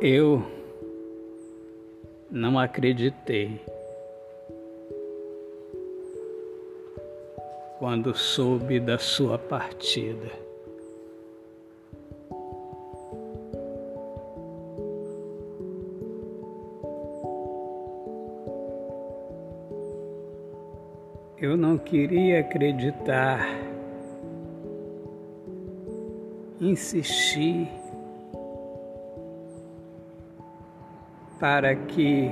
Eu não acreditei. Quando soube da sua partida. Eu não queria acreditar, insisti para que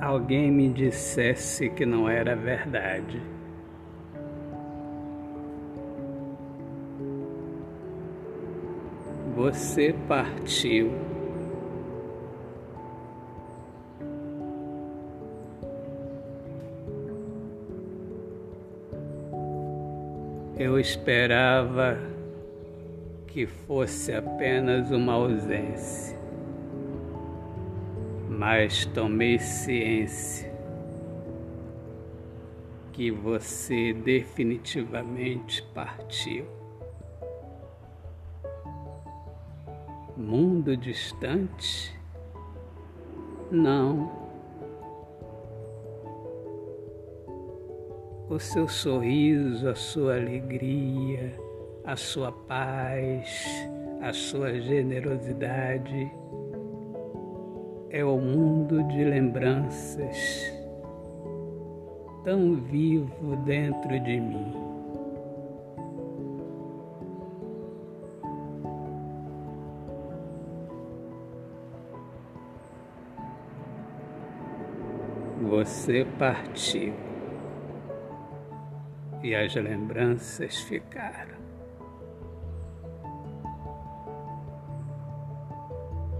alguém me dissesse que não era verdade. Você partiu. Eu esperava que fosse apenas uma ausência, mas tomei ciência que você definitivamente partiu. Mundo distante? Não. O seu sorriso, a sua alegria, a sua paz, a sua generosidade. É o mundo de lembranças tão vivo dentro de mim. Você partiu e as lembranças ficaram.